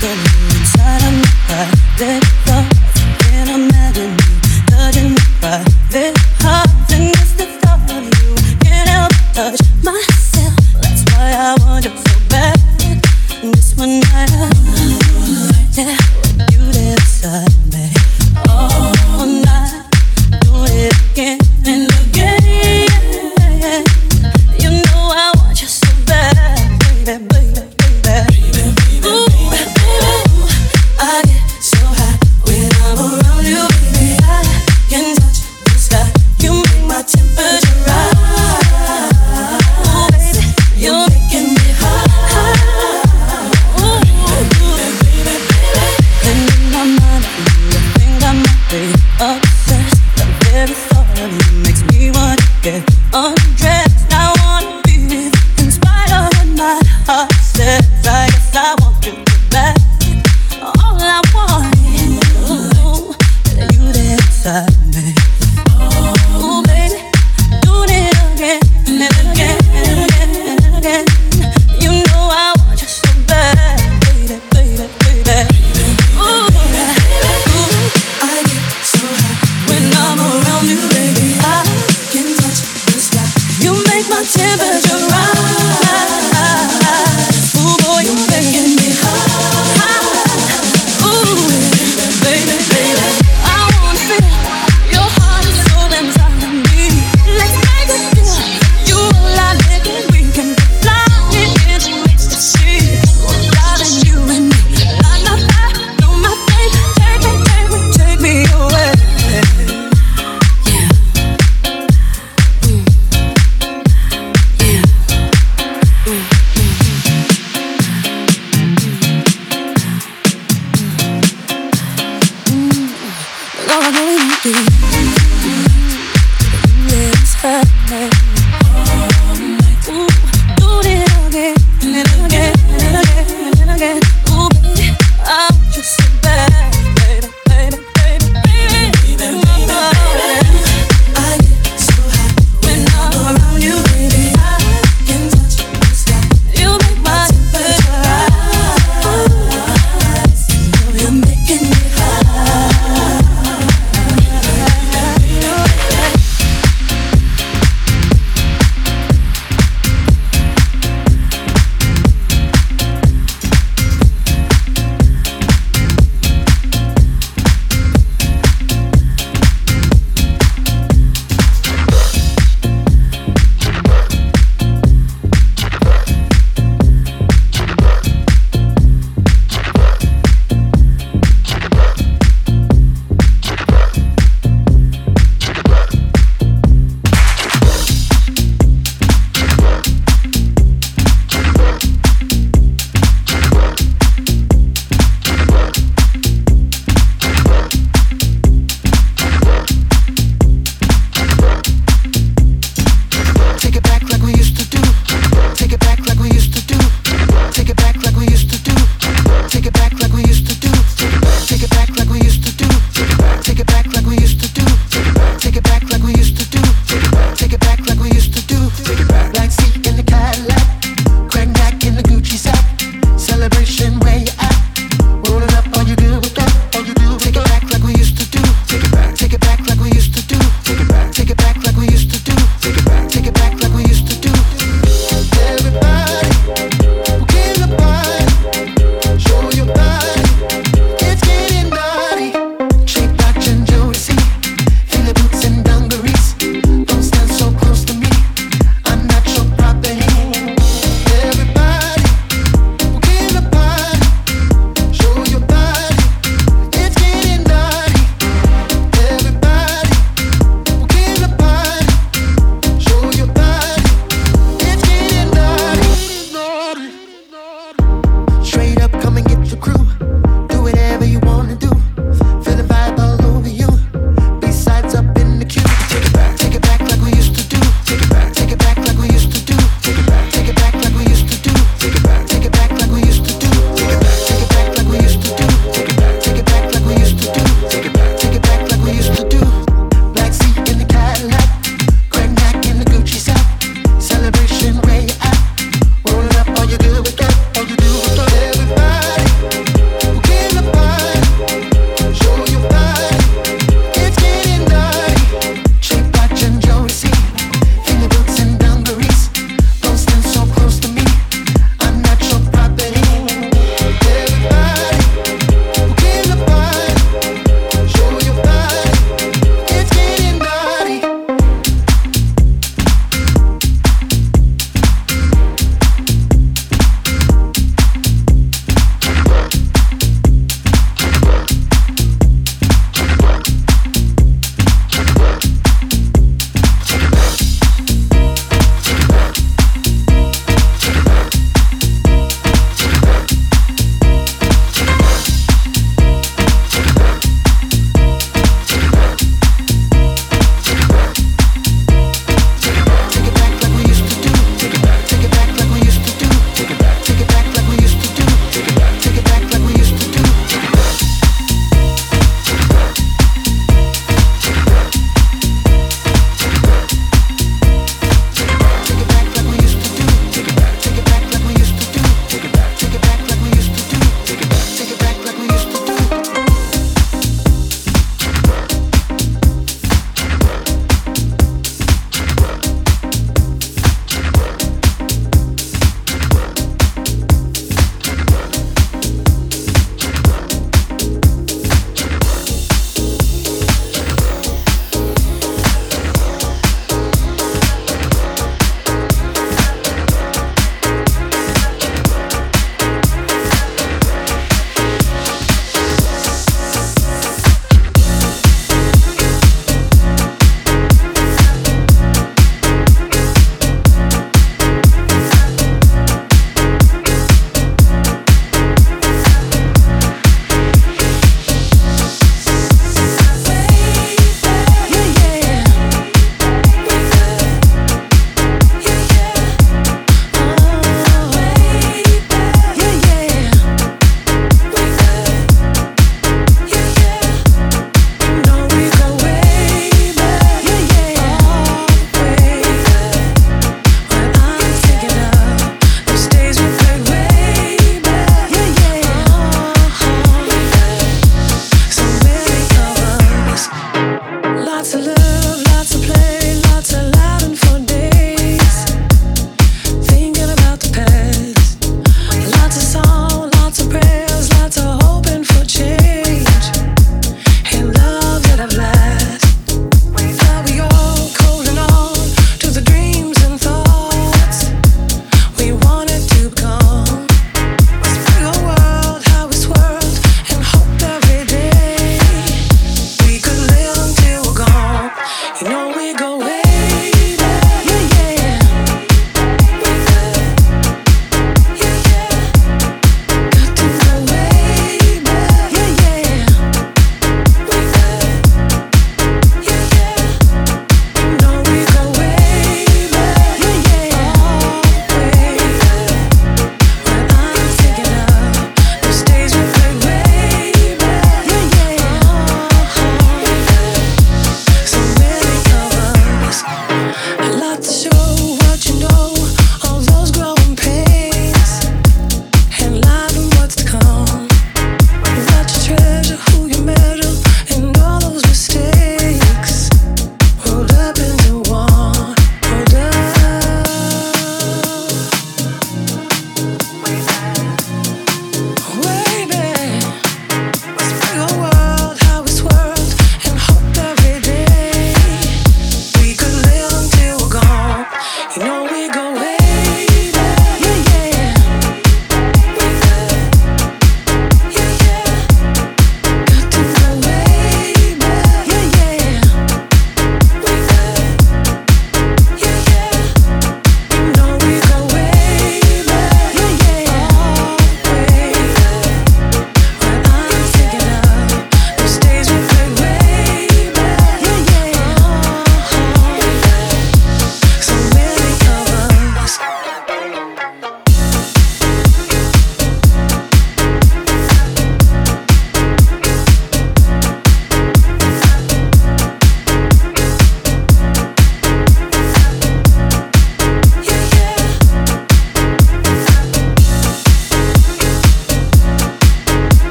떠는 사람 내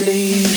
living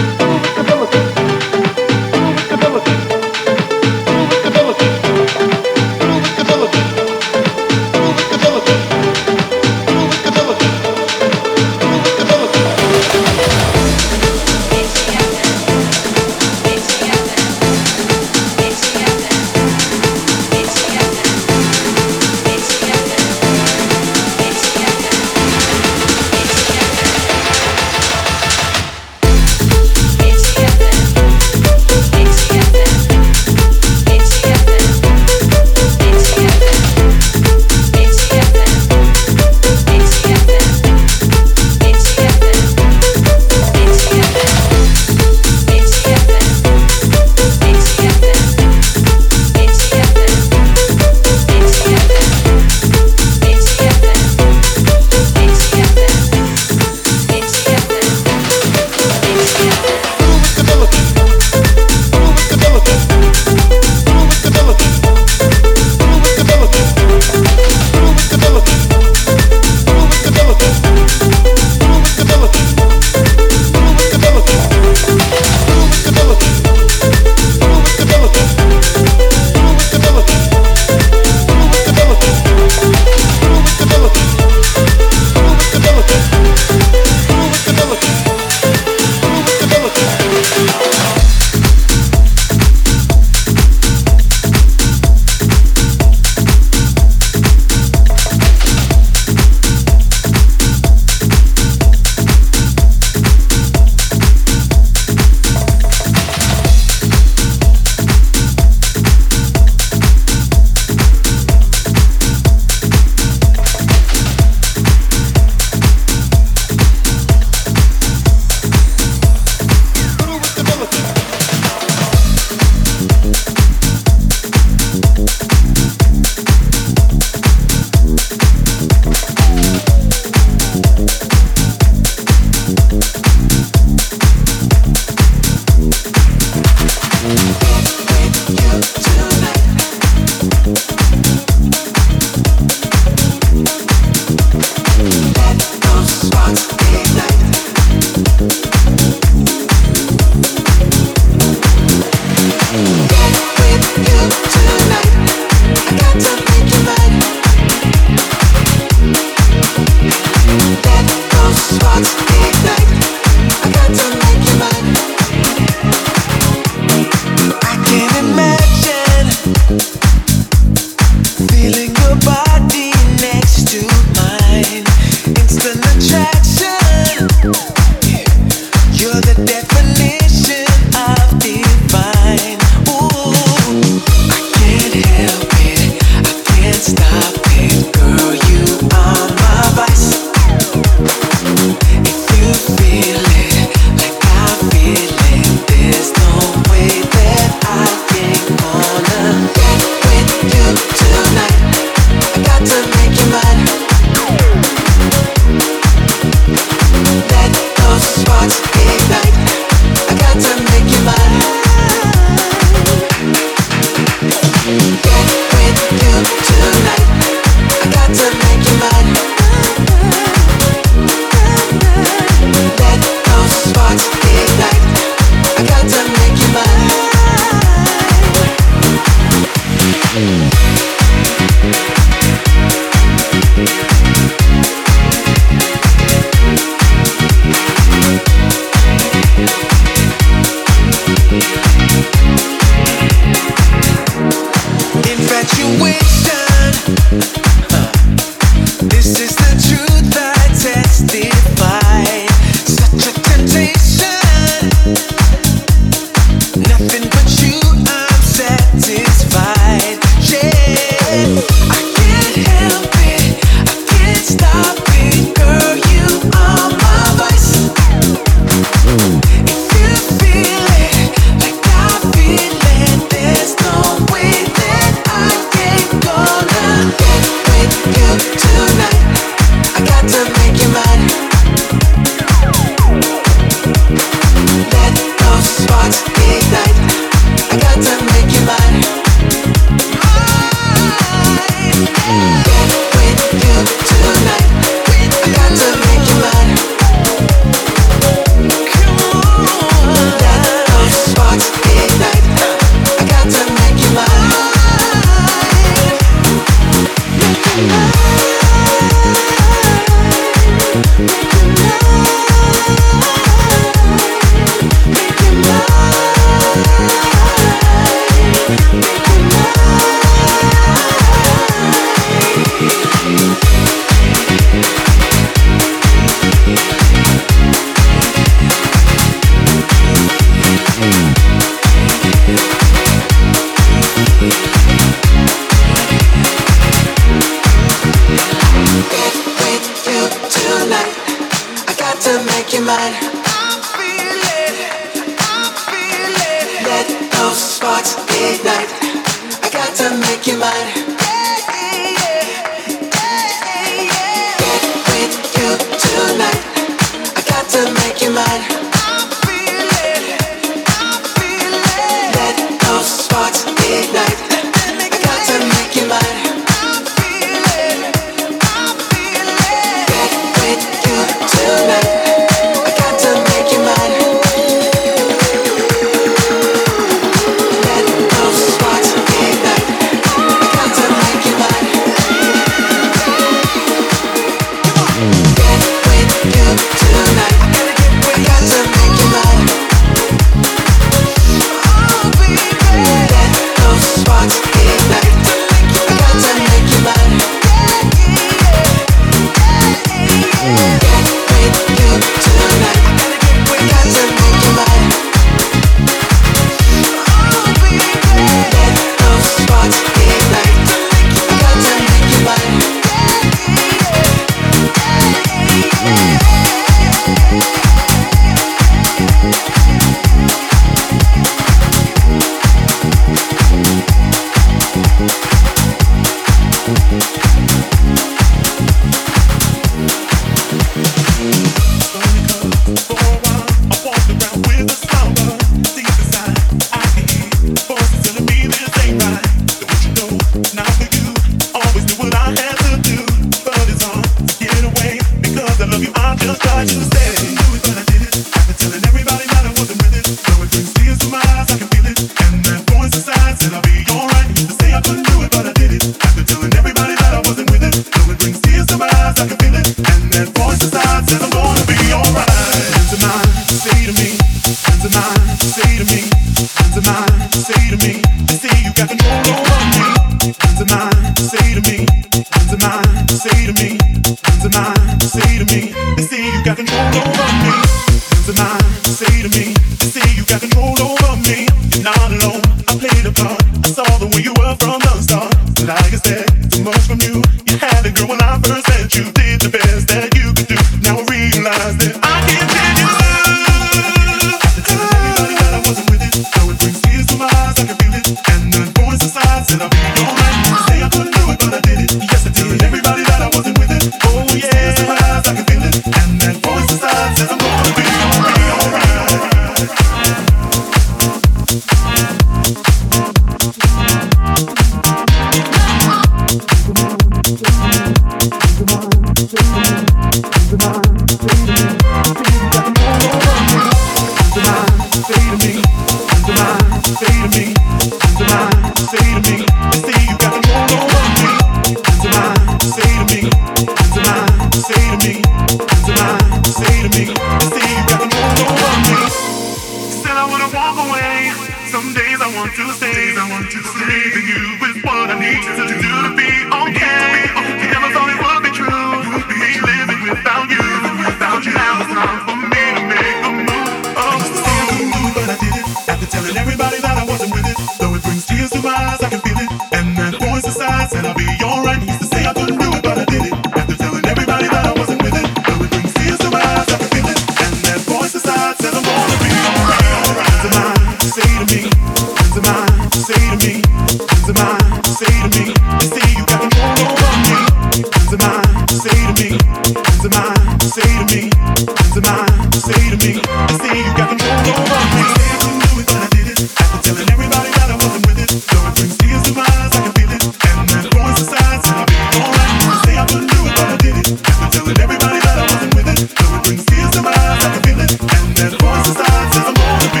This is be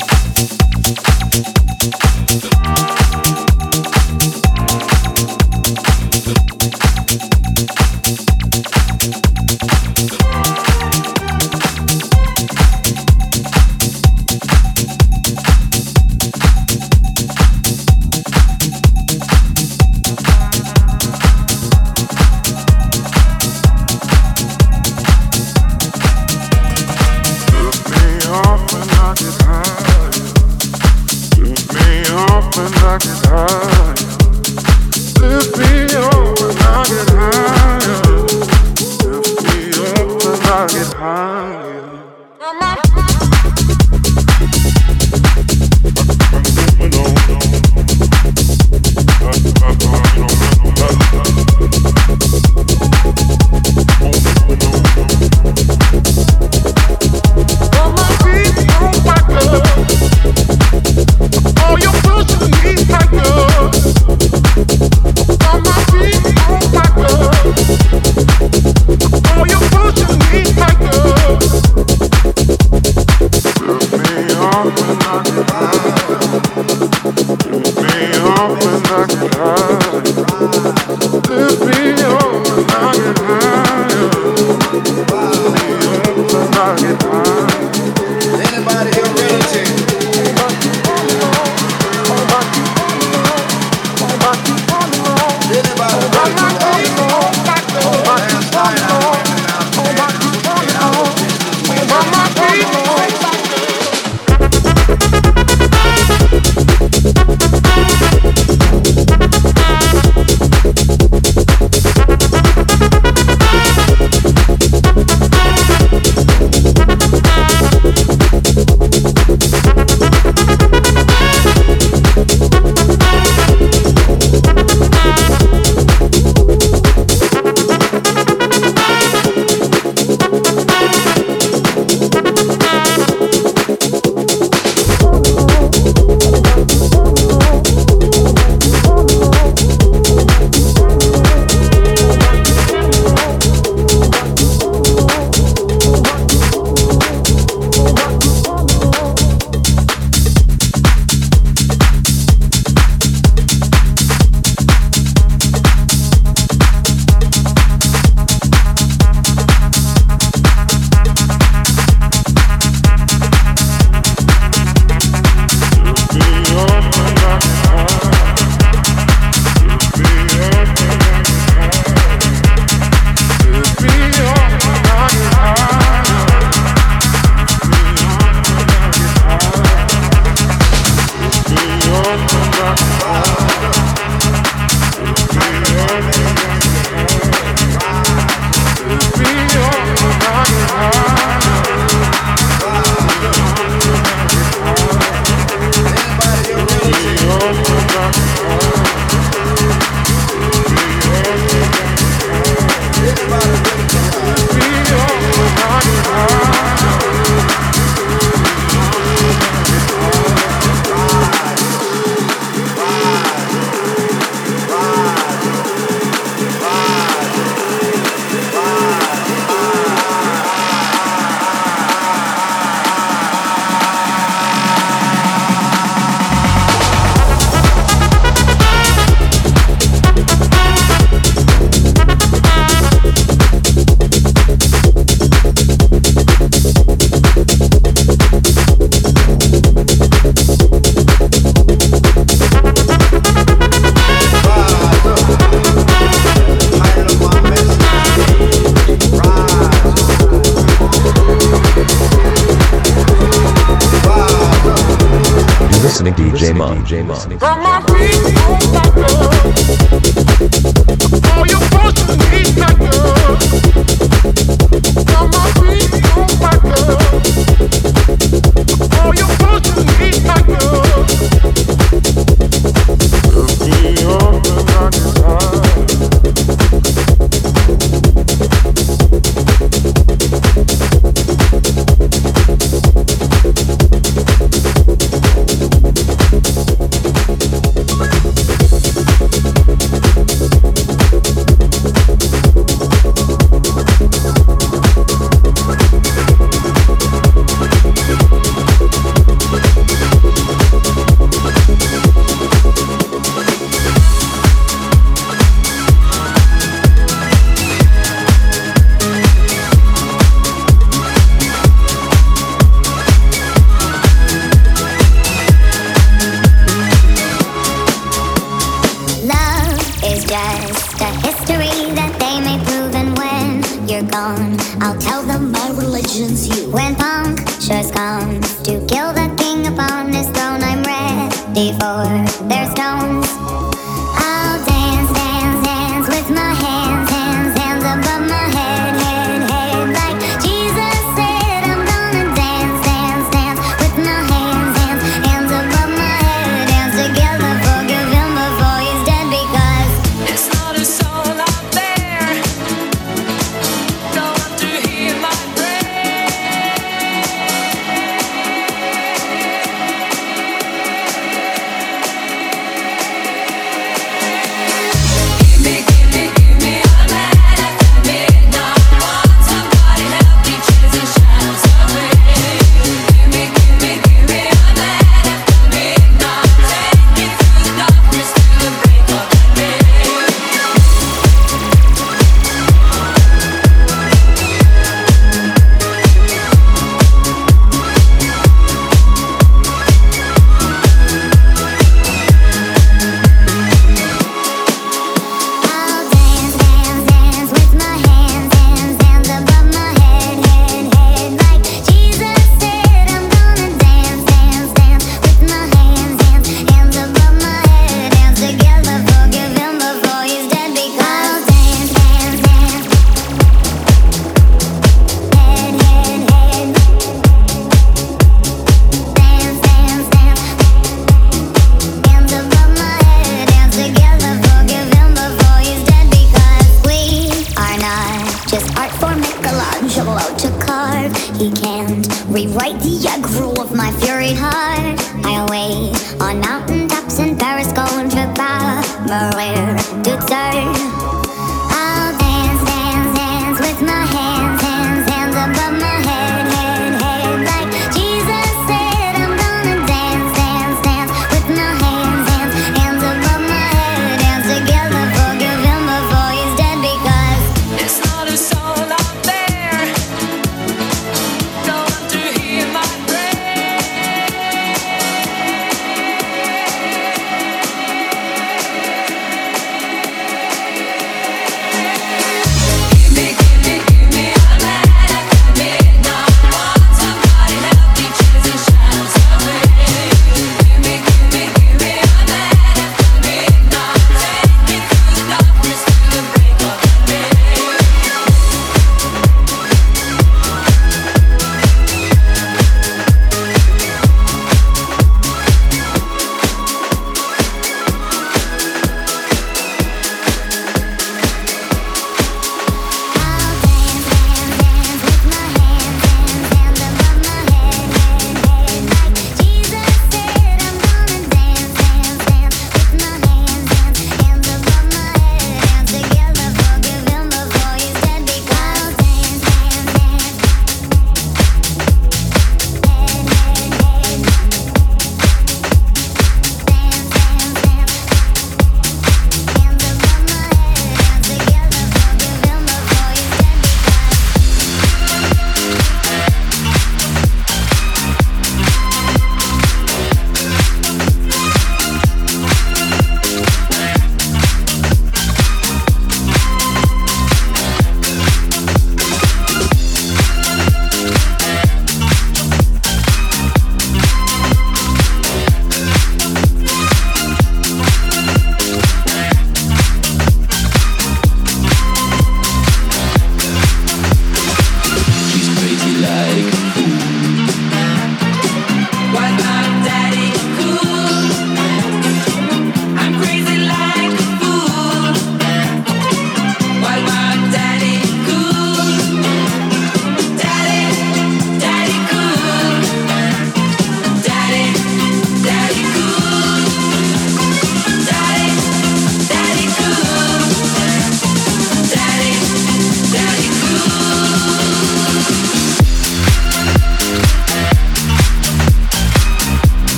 alright. 你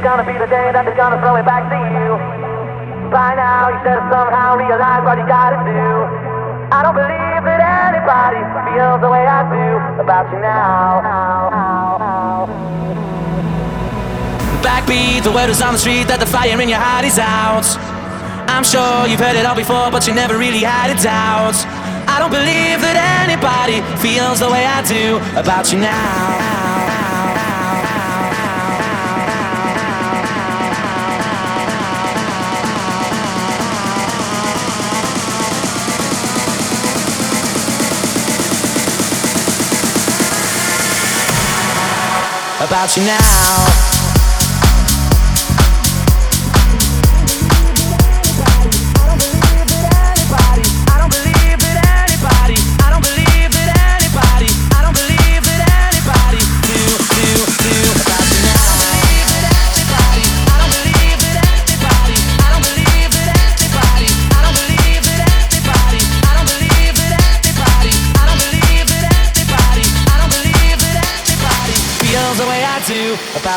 is gonna be the day that they're gonna throw it back to you. By now, you should have somehow realized what you gotta do. I don't believe that anybody feels the way I do about you now. Backbeat, the word is on the street that the fire in your heart is out. I'm sure you've heard it all before, but you never really had a doubt. I don't believe that anybody feels the way I do about you now. About you now.